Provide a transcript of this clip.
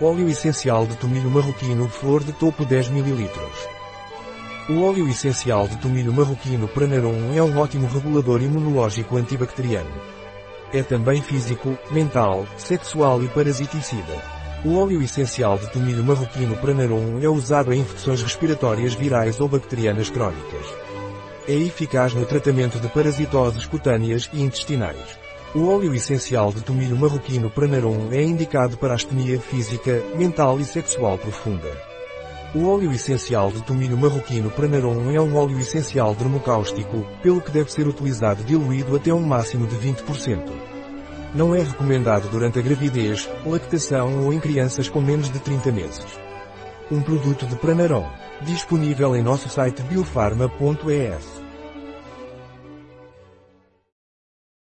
Óleo essencial de tomilho marroquino flor de topo 10 ml. O óleo essencial de tomilho marroquino Pranarum é um ótimo regulador imunológico antibacteriano. É também físico, mental, sexual e parasiticida. O óleo essencial de tomilho marroquino Pranarum é usado em infecções respiratórias virais ou bacterianas crónicas. É eficaz no tratamento de parasitoses cutâneas e intestinais. O óleo essencial de tomilho marroquino Pranarum é indicado para astenia física, mental e sexual profunda. O óleo essencial de tomilho marroquino Pranarum é um óleo essencial dermocáustico, pelo que deve ser utilizado diluído até um máximo de 20%. Não é recomendado durante a gravidez, lactação ou em crianças com menos de 30 meses. Um produto de Pranarum, disponível em nosso site biofarma.es.